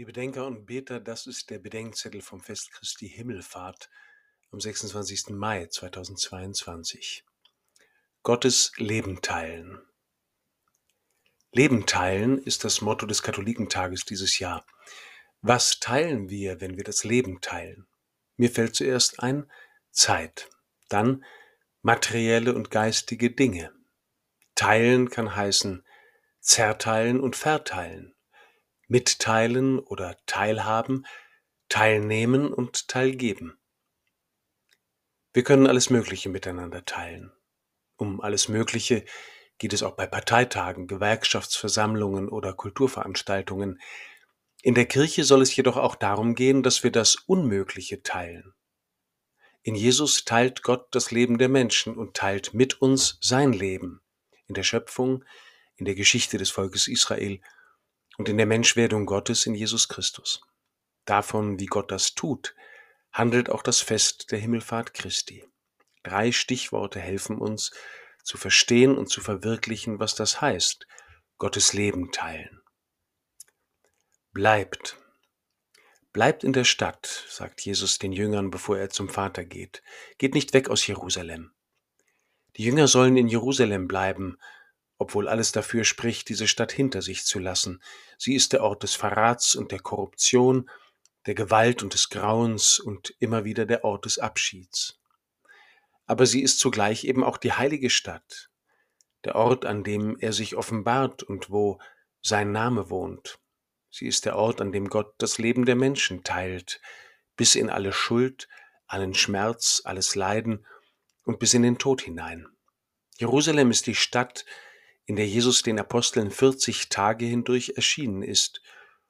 Liebe Denker und Beter, das ist der Bedenkzettel vom Fest Christi Himmelfahrt am 26. Mai 2022. Gottes Leben teilen. Leben teilen ist das Motto des Katholikentages dieses Jahr. Was teilen wir, wenn wir das Leben teilen? Mir fällt zuerst ein Zeit, dann materielle und geistige Dinge. Teilen kann heißen zerteilen und verteilen mitteilen oder teilhaben, teilnehmen und teilgeben. Wir können alles Mögliche miteinander teilen. Um alles Mögliche geht es auch bei Parteitagen, Gewerkschaftsversammlungen oder Kulturveranstaltungen. In der Kirche soll es jedoch auch darum gehen, dass wir das Unmögliche teilen. In Jesus teilt Gott das Leben der Menschen und teilt mit uns sein Leben in der Schöpfung, in der Geschichte des Volkes Israel und in der Menschwerdung Gottes in Jesus Christus. Davon, wie Gott das tut, handelt auch das Fest der Himmelfahrt Christi. Drei Stichworte helfen uns zu verstehen und zu verwirklichen, was das heißt, Gottes Leben teilen. Bleibt. Bleibt in der Stadt, sagt Jesus den Jüngern, bevor er zum Vater geht. Geht nicht weg aus Jerusalem. Die Jünger sollen in Jerusalem bleiben, obwohl alles dafür spricht, diese Stadt hinter sich zu lassen. Sie ist der Ort des Verrats und der Korruption, der Gewalt und des Grauens und immer wieder der Ort des Abschieds. Aber sie ist zugleich eben auch die heilige Stadt, der Ort, an dem er sich offenbart und wo sein Name wohnt. Sie ist der Ort, an dem Gott das Leben der Menschen teilt, bis in alle Schuld, allen Schmerz, alles Leiden und bis in den Tod hinein. Jerusalem ist die Stadt, in der Jesus den Aposteln 40 Tage hindurch erschienen ist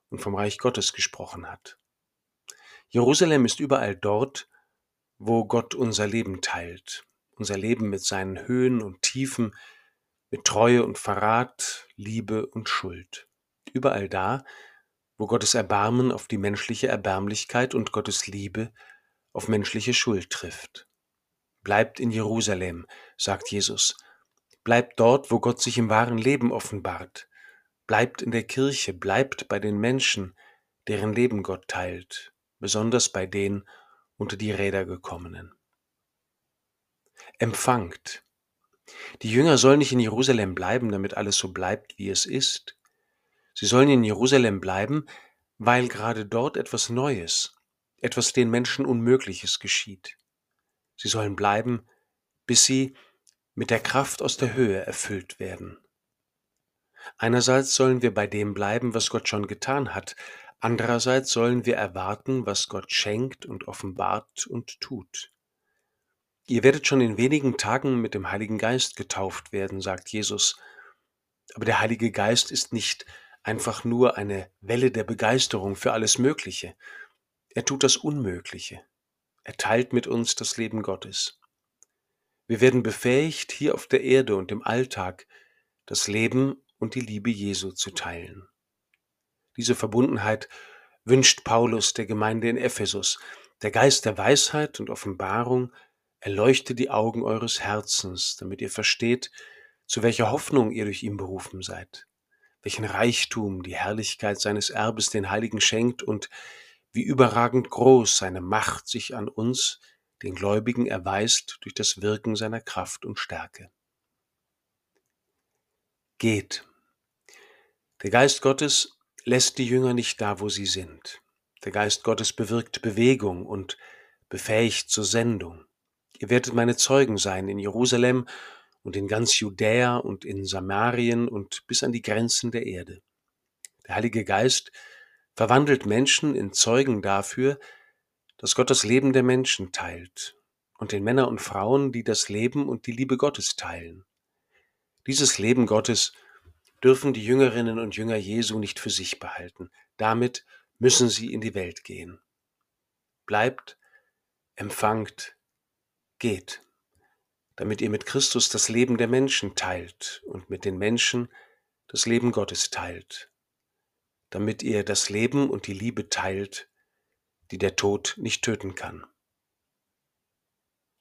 und vom Reich Gottes gesprochen hat. Jerusalem ist überall dort, wo Gott unser Leben teilt, unser Leben mit seinen Höhen und Tiefen, mit Treue und Verrat, Liebe und Schuld. Überall da, wo Gottes Erbarmen auf die menschliche Erbärmlichkeit und Gottes Liebe auf menschliche Schuld trifft. Bleibt in Jerusalem, sagt Jesus, Bleibt dort, wo Gott sich im wahren Leben offenbart. Bleibt in der Kirche, bleibt bei den Menschen, deren Leben Gott teilt, besonders bei den unter die Räder gekommenen. Empfangt. Die Jünger sollen nicht in Jerusalem bleiben, damit alles so bleibt, wie es ist. Sie sollen in Jerusalem bleiben, weil gerade dort etwas Neues, etwas den Menschen Unmögliches geschieht. Sie sollen bleiben, bis sie mit der Kraft aus der Höhe erfüllt werden. Einerseits sollen wir bei dem bleiben, was Gott schon getan hat, andererseits sollen wir erwarten, was Gott schenkt und offenbart und tut. Ihr werdet schon in wenigen Tagen mit dem Heiligen Geist getauft werden, sagt Jesus. Aber der Heilige Geist ist nicht einfach nur eine Welle der Begeisterung für alles Mögliche. Er tut das Unmögliche. Er teilt mit uns das Leben Gottes. Wir werden befähigt, hier auf der Erde und im Alltag das Leben und die Liebe Jesu zu teilen. Diese Verbundenheit wünscht Paulus der Gemeinde in Ephesus. Der Geist der Weisheit und Offenbarung erleuchte die Augen eures Herzens, damit ihr versteht, zu welcher Hoffnung ihr durch ihn berufen seid, welchen Reichtum die Herrlichkeit seines Erbes den Heiligen schenkt und wie überragend groß seine Macht sich an uns, den Gläubigen erweist durch das Wirken seiner Kraft und Stärke. Geht. Der Geist Gottes lässt die Jünger nicht da, wo sie sind. Der Geist Gottes bewirkt Bewegung und befähigt zur Sendung. Ihr werdet meine Zeugen sein in Jerusalem und in ganz Judäa und in Samarien und bis an die Grenzen der Erde. Der Heilige Geist verwandelt Menschen in Zeugen dafür, dass Gott das Leben der Menschen teilt und den Männer und Frauen, die das Leben und die Liebe Gottes teilen. Dieses Leben Gottes dürfen die Jüngerinnen und Jünger Jesu nicht für sich behalten. Damit müssen sie in die Welt gehen. Bleibt, empfangt, geht, damit ihr mit Christus das Leben der Menschen teilt und mit den Menschen das Leben Gottes teilt, damit ihr das Leben und die Liebe teilt, die der Tod nicht töten kann.